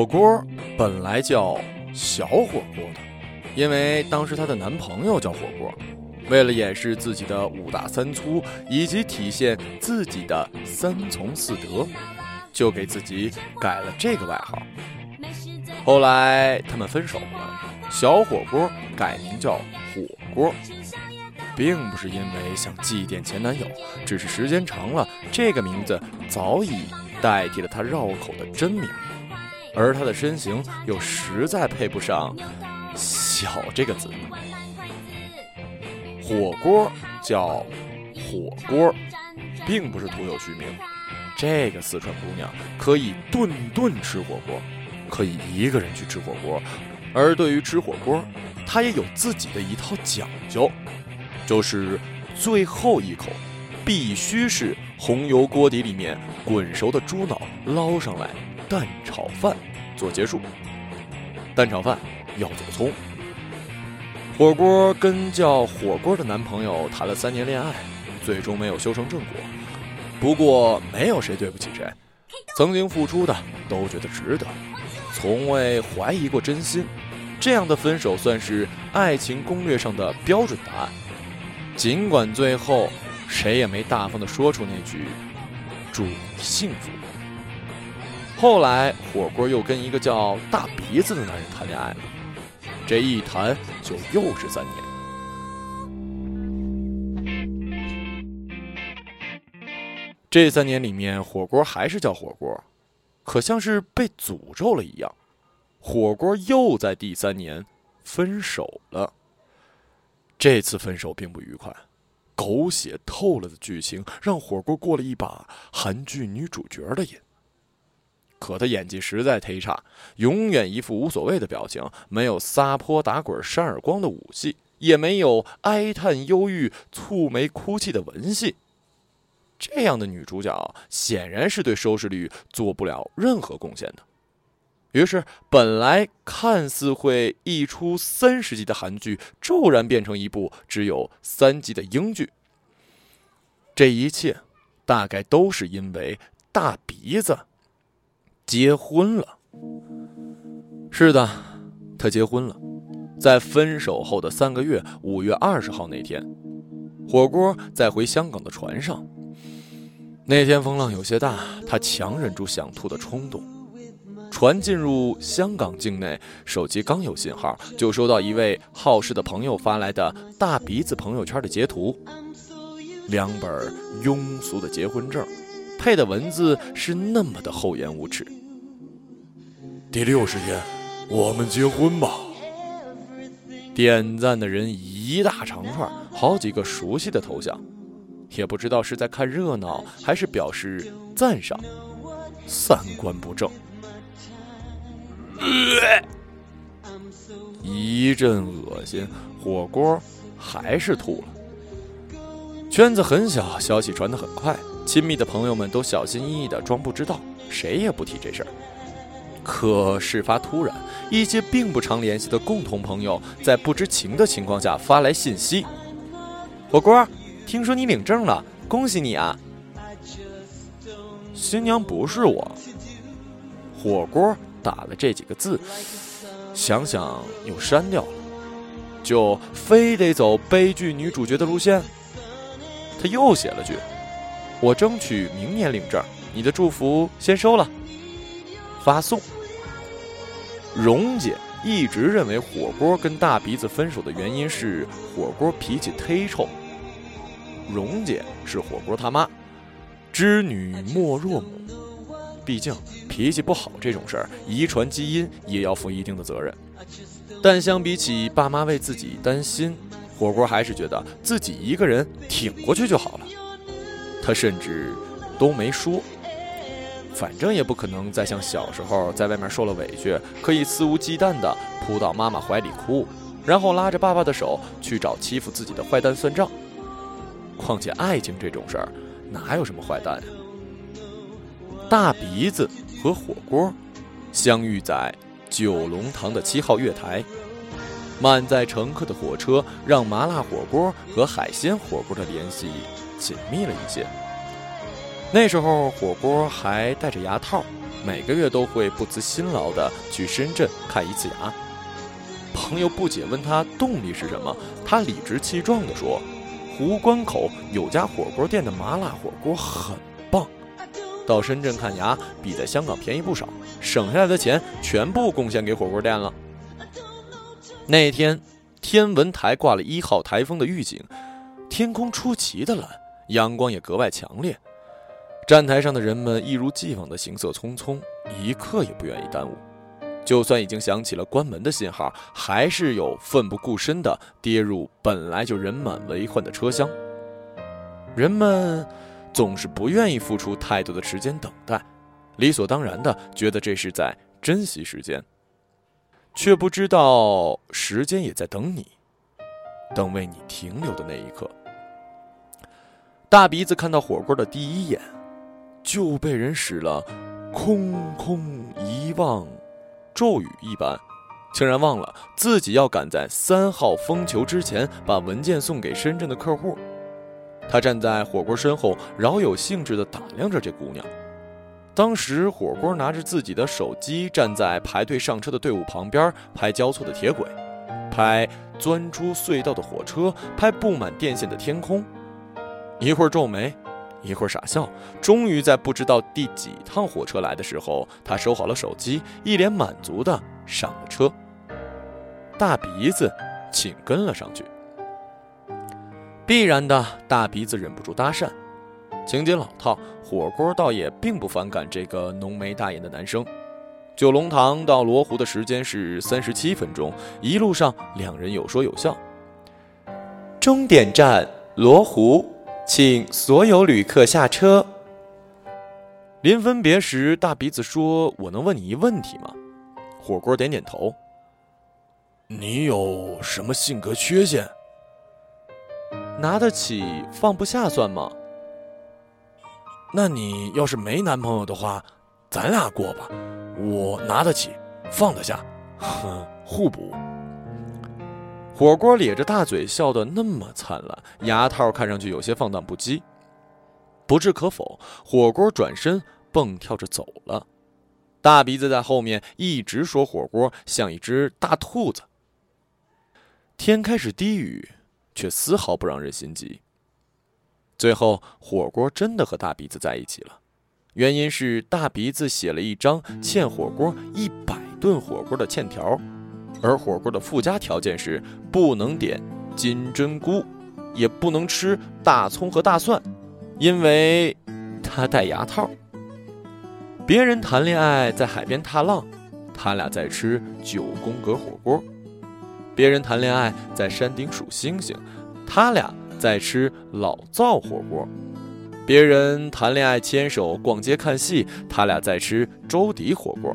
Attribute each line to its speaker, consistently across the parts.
Speaker 1: 火锅本来叫小火锅的，因为当时她的男朋友叫火锅。为了掩饰自己的五大三粗，以及体现自己的三从四德，就给自己改了这个外号。后来他们分手了，小火锅改名叫火锅，并不是因为想祭奠前男友，只是时间长了，这个名字早已代替了他绕口的真名，而他的身形又实在配不上“小”这个字。火锅叫火锅，并不是徒有虚名。这个四川姑娘可以顿顿吃火锅，可以一个人去吃火锅。而对于吃火锅，她也有自己的一套讲究，就是最后一口必须是红油锅底里面滚熟的猪脑捞上来，蛋炒饭做结束。蛋炒饭要走葱。火锅跟叫火锅的男朋友谈了三年恋爱，最终没有修成正果。不过没有谁对不起谁，曾经付出的都觉得值得，从未怀疑过真心。这样的分手算是爱情攻略上的标准答案。尽管最后谁也没大方的说出那句“祝你幸福”。后来火锅又跟一个叫大鼻子的男人谈恋爱了。这一谈就又是三年。这三年里面，火锅还是叫火锅，可像是被诅咒了一样，火锅又在第三年分手了。这次分手并不愉快，狗血透了的剧情让火锅过了一把韩剧女主角的瘾。可他演技实在忒差，永远一副无所谓的表情，没有撒泼打滚扇耳光的武戏，也没有哀叹忧郁、蹙眉哭泣的文戏。这样的女主角显然是对收视率做不了任何贡献的。于是，本来看似会一出三十集的韩剧，骤然变成一部只有三集的英剧。这一切，大概都是因为大鼻子。结婚了，是的，他结婚了，在分手后的三个月，五月二十号那天，火锅在回香港的船上。那天风浪有些大，他强忍住想吐的冲动。船进入香港境内，手机刚有信号，就收到一位好事的朋友发来的大鼻子朋友圈的截图，两本庸俗的结婚证，配的文字是那么的厚颜无耻。第六十天，我们结婚吧。点赞的人一大长串，好几个熟悉的头像，也不知道是在看热闹还是表示赞赏。三观不正，一阵恶心，火锅还是吐了。圈子很小，消息传得很快，亲密的朋友们都小心翼翼的装不知道，谁也不提这事儿。可事发突然，一些并不常联系的共同朋友在不知情的情况下发来信息：“火锅，听说你领证了，恭喜你啊！”新娘不是我。火锅打了这几个字，想想又删掉了，就非得走悲剧女主角的路线。他又写了句：“我争取明年领证，你的祝福先收了。”发送。蓉姐一直认为火锅跟大鼻子分手的原因是火锅脾气忒臭。蓉姐是火锅他妈，知女莫若母，毕竟脾气不好这种事儿，遗传基因也要负一定的责任。但相比起爸妈为自己担心，火锅还是觉得自己一个人挺过去就好了。他甚至都没说。反正也不可能再像小时候在外面受了委屈，可以肆无忌惮地扑到妈妈怀里哭，然后拉着爸爸的手去找欺负自己的坏蛋算账。况且爱情这种事儿，哪有什么坏蛋呀？大鼻子和火锅相遇在九龙塘的七号月台，满载乘客的火车让麻辣火锅和海鲜火锅的联系紧密了一些。那时候火锅还戴着牙套，每个月都会不辞辛劳的去深圳看一次牙。朋友不解问他动力是什么，他理直气壮地说：“湖关口有家火锅店的麻辣火锅很棒，到深圳看牙比在香港便宜不少，省下来的钱全部贡献给火锅店了。”那天，天文台挂了一号台风的预警，天空出奇的蓝，阳光也格外强烈。站台上的人们一如既往的行色匆匆，一刻也不愿意耽误。就算已经响起了关门的信号，还是有奋不顾身的跌入本来就人满为患的车厢。人们总是不愿意付出太多的时间等待，理所当然的觉得这是在珍惜时间，却不知道时间也在等你，等为你停留的那一刻。大鼻子看到火锅的第一眼，就被人使了空空遗忘。咒语一般，竟然忘了自己要赶在三号风球之前把文件送给深圳的客户。他站在火锅身后，饶有兴致地打量着这姑娘。当时，火锅拿着自己的手机，站在排队上车的队伍旁边，拍交错的铁轨，拍钻出隧道的火车，拍布满电线的天空。一会儿皱眉。一会儿傻笑，终于在不知道第几趟火车来的时候，他收好了手机，一脸满足的上了车。大鼻子紧跟了上去。必然的，大鼻子忍不住搭讪。情节老套，火锅倒也并不反感这个浓眉大眼的男生。九龙塘到罗湖的时间是三十七分钟，一路上两人有说有笑。终点站罗湖。请所有旅客下车。临分别时，大鼻子说：“我能问你一问题吗？”火锅点点头。你有什么性格缺陷？拿得起放不下算吗？那你要是没男朋友的话，咱俩过吧。我拿得起，放得下，哼，互补。火锅咧着大嘴笑得那么灿烂，牙套看上去有些放荡不羁。不置可否，火锅转身蹦跳着走了。大鼻子在后面一直说火锅像一只大兔子。天开始低语，却丝毫不让人心急。最后，火锅真的和大鼻子在一起了，原因是大鼻子写了一张欠火锅一百顿火锅的欠条。而火锅的附加条件是不能点金针菇，也不能吃大葱和大蒜，因为他戴牙套。别人谈恋爱在海边踏浪，他俩在吃九宫格火锅；别人谈恋爱在山顶数星星，他俩在吃老灶火锅；别人谈恋爱牵手逛街看戏，他俩在吃粥底火锅；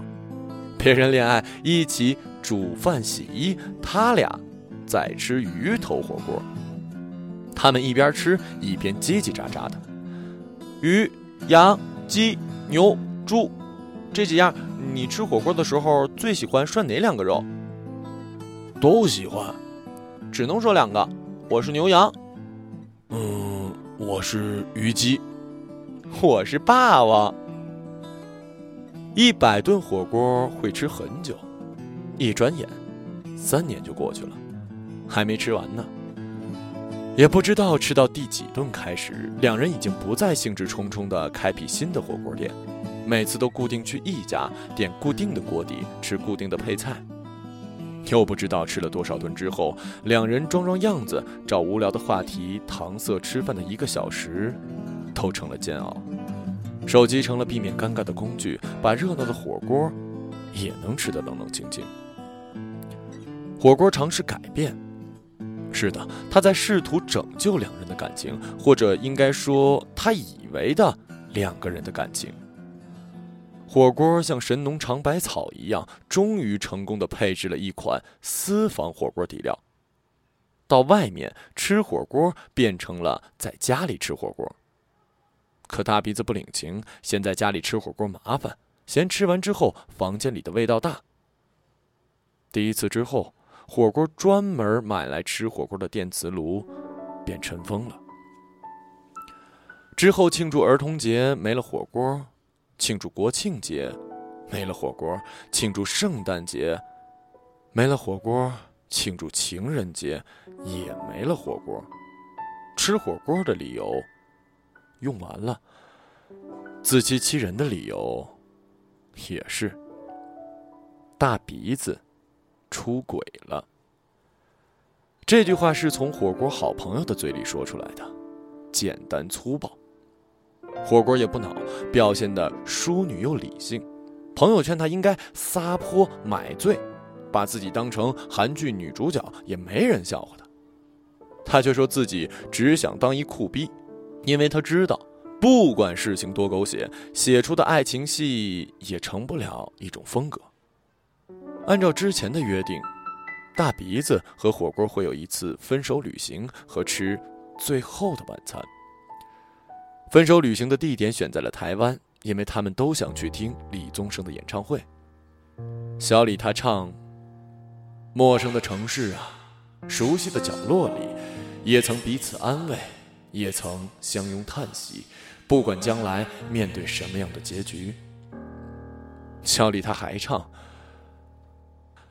Speaker 1: 别人恋爱一起。煮饭洗衣，他俩在吃鱼头火锅。他们一边吃一边叽叽喳喳的。鱼、羊、鸡、牛、猪，这几样你吃火锅的时候最喜欢涮哪两个肉？都喜欢，只能说两个。我是牛羊。嗯，我是虞姬。我是霸王。一百顿火锅会吃很久。一转眼，三年就过去了，还没吃完呢。也不知道吃到第几顿开始，两人已经不再兴致冲冲地开辟新的火锅店，每次都固定去一家，点固定的锅底，吃固定的配菜。又不知道吃了多少顿之后，两人装装样子，找无聊的话题搪塞吃饭的一个小时，都成了煎熬。手机成了避免尴尬的工具，把热闹的火锅也能吃得冷冷清清。火锅尝试改变，是的，他在试图拯救两人的感情，或者应该说，他以为的两个人的感情。火锅像神农尝百草一样，终于成功的配置了一款私房火锅底料。到外面吃火锅变成了在家里吃火锅。可大鼻子不领情，嫌在家里吃火锅麻烦，嫌吃完之后房间里的味道大。第一次之后。火锅专门买来吃火锅的电磁炉，便尘封了。之后庆祝儿童节没了火锅，庆祝国庆节没了火锅庆祝圣诞节，没了火锅庆祝情人节，也没了火锅。吃火锅的理由用完了，自欺欺人的理由也是。大鼻子出轨了。这句话是从火锅好朋友的嘴里说出来的，简单粗暴。火锅也不恼，表现的淑女又理性。朋友劝他应该撒泼买醉，把自己当成韩剧女主角，也没人笑话他。他却说自己只想当一酷逼，因为他知道，不管事情多狗血，写出的爱情戏也成不了一种风格。按照之前的约定。大鼻子和火锅会有一次分手旅行和吃最后的晚餐。分手旅行的地点选在了台湾，因为他们都想去听李宗盛的演唱会。小李他唱：“陌生的城市啊，熟悉的角落里，也曾彼此安慰，也曾相拥叹息。不管将来面对什么样的结局。”小李他还唱：“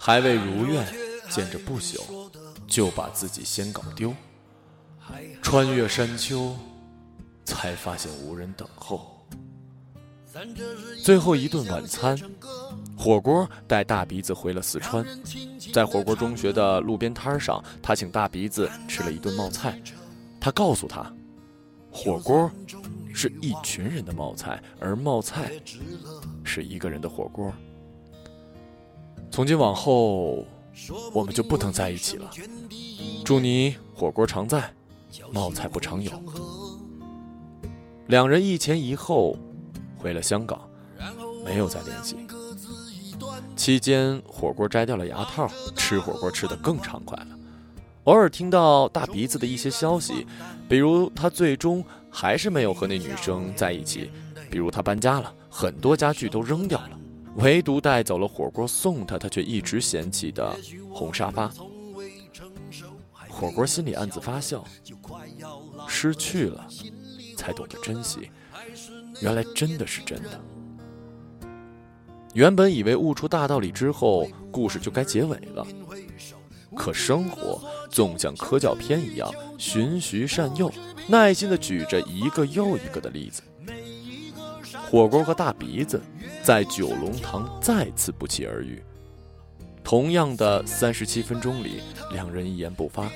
Speaker 1: 还未如愿。”见着不朽，就把自己先搞丢。穿越山丘，才发现无人等候。最后一顿晚餐，火锅带大鼻子回了四川。在火锅中学的路边摊上，他请大鼻子吃了一顿冒菜。他告诉他，火锅是一群人的冒菜，而冒菜是一个人的火锅。从今往后。我们就不能在一起了。祝你火锅常在，冒菜不常有。两人一前一后回了香港，没有再联系。期间，火锅摘掉了牙套，吃火锅吃得更畅快了。偶尔听到大鼻子的一些消息，比如他最终还是没有和那女生在一起，比如他搬家了，很多家具都扔掉了。唯独带走了火锅送他，他却一直嫌弃的红沙发。火锅心里暗自发笑，失去了，才懂得珍惜，原来真的是真的。原本以为悟出大道理之后，故事就该结尾了，可生活总像科教片一样，循循善诱，耐心的举着一个又一个的例子。火锅和大鼻子在九龙塘再次不期而遇。同样的三十七分钟里，两人一言不发。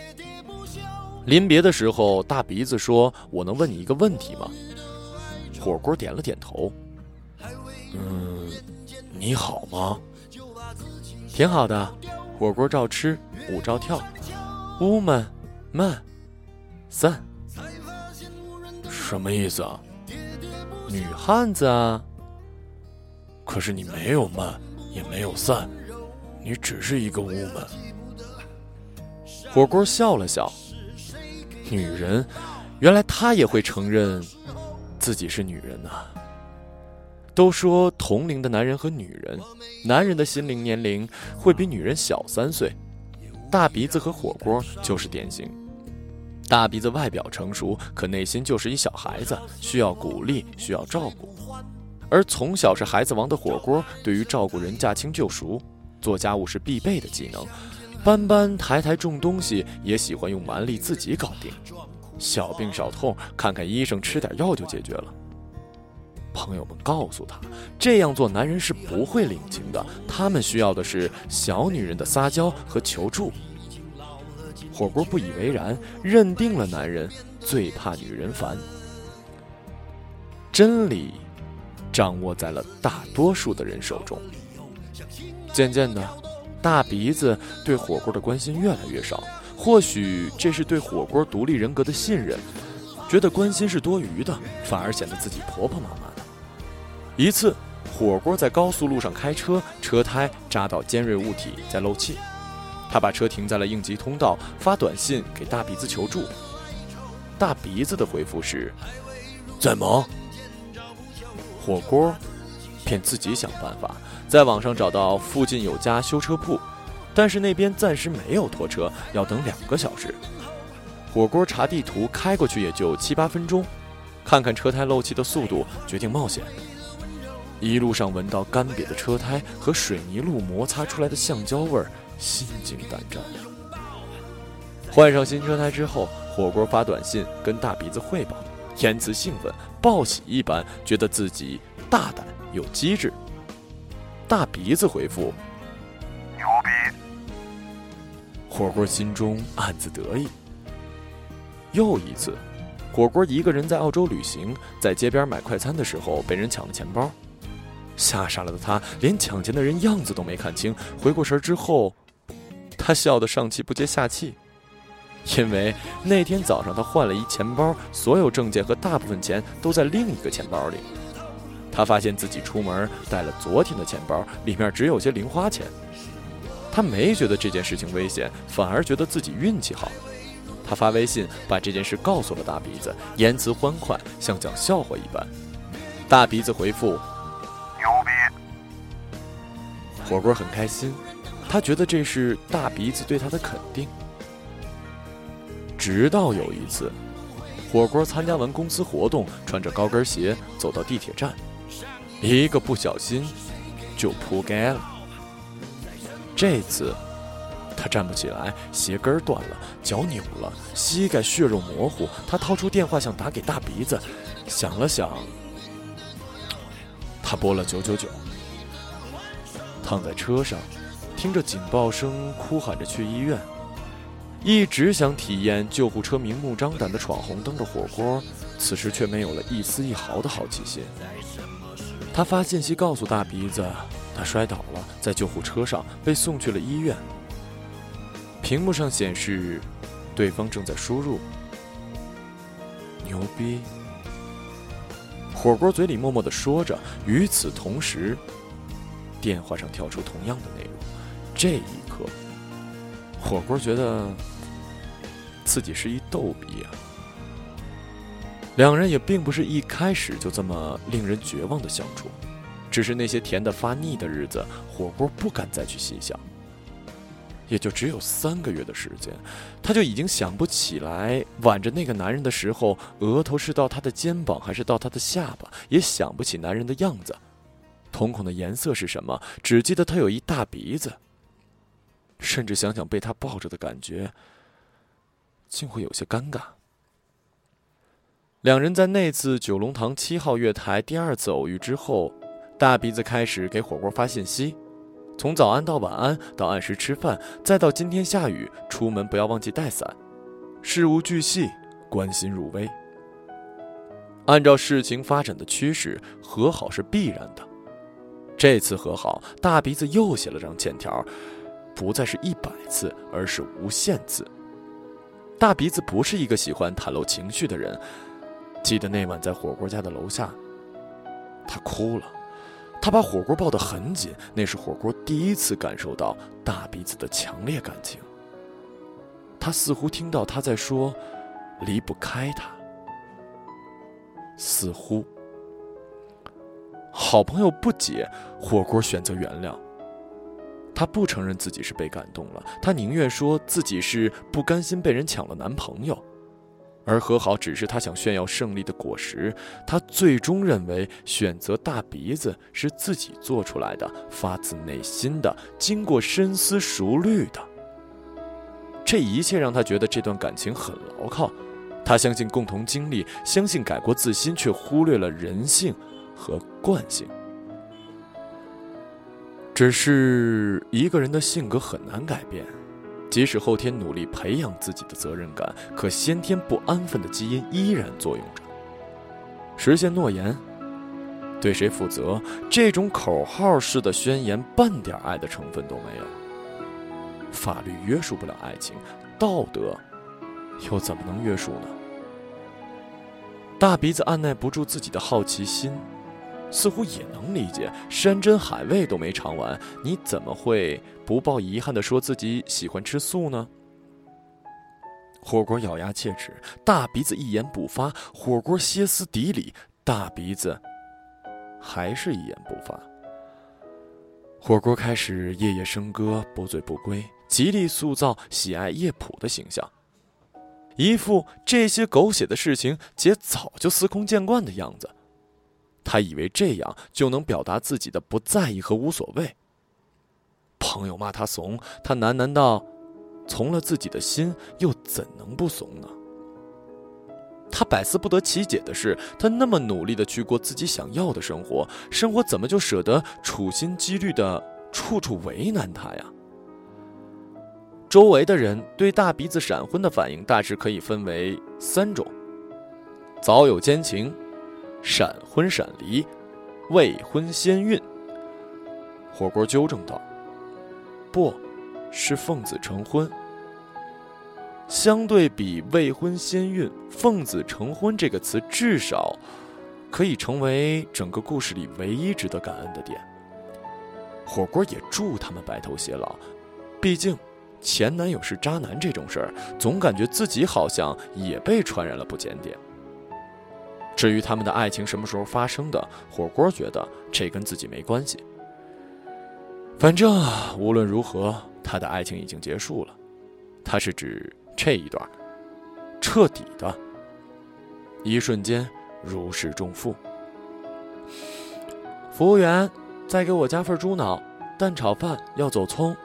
Speaker 1: 临别的时候，大鼻子说：“我能问你一个问题吗？”火锅点了点头。嗯，你好吗？挺好的。火锅照吃，舞照跳。乌们慢散。什么意思啊？女汉子啊！可是你没有慢，也没有散，你只是一个乌门。火锅笑了笑。女人，原来她也会承认自己是女人呐。都说同龄的男人和女人，男人的心灵年龄会比女人小三岁。大鼻子和火锅就是典型。大鼻子外表成熟，可内心就是一小孩子，需要鼓励，需要照顾。而从小是孩子王的火锅，对于照顾人驾轻就熟，做家务是必备的技能。搬搬抬抬重东西也喜欢用蛮力自己搞定，小病小痛看看医生吃点药就解决了。朋友们告诉他，这样做男人是不会领情的，他们需要的是小女人的撒娇和求助。火锅不以为然，认定了男人最怕女人烦。真理掌握在了大多数的人手中。渐渐的，大鼻子对火锅的关心越来越少。或许这是对火锅独立人格的信任，觉得关心是多余的，反而显得自己婆婆妈妈的。一次，火锅在高速路上开车，车胎扎到尖锐物体，在漏气。他把车停在了应急通道，发短信给大鼻子求助。大鼻子的回复是：“在忙。”火锅便自己想办法，在网上找到附近有家修车铺，但是那边暂时没有拖车，要等两个小时。火锅查地图，开过去也就七八分钟，看看车胎漏气的速度，决定冒险。一路上闻到干瘪的车胎和水泥路摩擦出来的橡胶味儿，心惊胆战。换上新车胎之后，火锅发短信跟大鼻子汇报，言辞兴奋，报喜一般，觉得自己大胆又机智。大鼻子回复：“
Speaker 2: 牛逼。”
Speaker 1: 火锅心中暗自得意。又一次，火锅一个人在澳洲旅行，在街边买快餐的时候被人抢了钱包。吓傻了的他，连抢钱的人样子都没看清。回过神之后，他笑得上气不接下气，因为那天早上他换了一钱包，所有证件和大部分钱都在另一个钱包里。他发现自己出门带了昨天的钱包，里面只有些零花钱。他没觉得这件事情危险，反而觉得自己运气好。他发微信把这件事告诉了大鼻子，言辞欢快，像讲笑话一般。大鼻子回复。
Speaker 2: 牛逼！
Speaker 1: 火锅很开心，他觉得这是大鼻子对他的肯定。直到有一次，火锅参加完公司活动，穿着高跟鞋走到地铁站，一个不小心就扑街了。这次他站不起来，鞋跟断了，脚扭了，膝盖血肉模糊。他掏出电话想打给大鼻子，想了想。他拨了九九九，躺在车上，听着警报声，哭喊着去医院。一直想体验救护车明目张胆的闯红灯的火锅，此时却没有了一丝一毫的好奇心。他发信息告诉大鼻子，他摔倒了，在救护车上被送去了医院。屏幕上显示，对方正在输入。牛逼！火锅嘴里默默的说着，与此同时，电话上跳出同样的内容。这一刻，火锅觉得自己是一逗比啊。两人也并不是一开始就这么令人绝望的相处，只是那些甜的发腻的日子，火锅不敢再去细想。也就只有三个月的时间，他就已经想不起来挽着那个男人的时候，额头是到他的肩膀还是到他的下巴，也想不起男人的样子，瞳孔的颜色是什么，只记得他有一大鼻子。甚至想想被他抱着的感觉，竟会有些尴尬。两人在那次九龙塘七号月台第二次偶遇之后，大鼻子开始给火锅发信息。从早安到晚安，到按时吃饭，再到今天下雨，出门不要忘记带伞，事无巨细，关心入微。按照事情发展的趋势，和好是必然的。这次和好，大鼻子又写了张欠条，不再是一百次，而是无限次。大鼻子不是一个喜欢袒露情绪的人，记得那晚在火锅家的楼下，他哭了。他把火锅抱得很紧，那是火锅第一次感受到大鼻子的强烈感情。他似乎听到他在说：“离不开他。”似乎，好朋友不解，火锅选择原谅。他不承认自己是被感动了，他宁愿说自己是不甘心被人抢了男朋友。而和好只是他想炫耀胜利的果实，他最终认为选择大鼻子是自己做出来的，发自内心的，经过深思熟虑的。这一切让他觉得这段感情很牢靠，他相信共同经历，相信改过自新，却忽略了人性和惯性。只是一个人的性格很难改变。即使后天努力培养自己的责任感，可先天不安分的基因依然作用着。实现诺言，对谁负责？这种口号式的宣言，半点爱的成分都没有。法律约束不了爱情，道德又怎么能约束呢？大鼻子按耐不住自己的好奇心。似乎也能理解，山珍海味都没尝完，你怎么会不抱遗憾的说自己喜欢吃素呢？火锅咬牙切齿，大鼻子一言不发；火锅歇斯底里，大鼻子还是一言不发。火锅开始夜夜笙歌，不醉不归，极力塑造喜爱夜蒲的形象，一副这些狗血的事情姐早就司空见惯的样子。他以为这样就能表达自己的不在意和无所谓。朋友骂他怂，他喃喃道：“从了自己的心，又怎能不怂呢？”他百思不得其解的是，他那么努力的去过自己想要的生活，生活怎么就舍得处心积虑的处处为难他呀？周围的人对大鼻子闪婚的反应大致可以分为三种：早有奸情、闪婚闪离、未婚先孕。火锅纠正道：“不，是奉子成婚。”相对比“未婚先孕”“奉子成婚”这个词，至少可以成为整个故事里唯一值得感恩的点。火锅也祝他们白头偕老，毕竟前男友是渣男这种事儿，总感觉自己好像也被传染了不检点。至于他们的爱情什么时候发生的，火锅觉得这跟自己没关系。反正无论如何，他的爱情已经结束了。他是指。这一段，彻底的，一瞬间如释重负。服务员，再给我加份猪脑，蛋炒饭要走葱。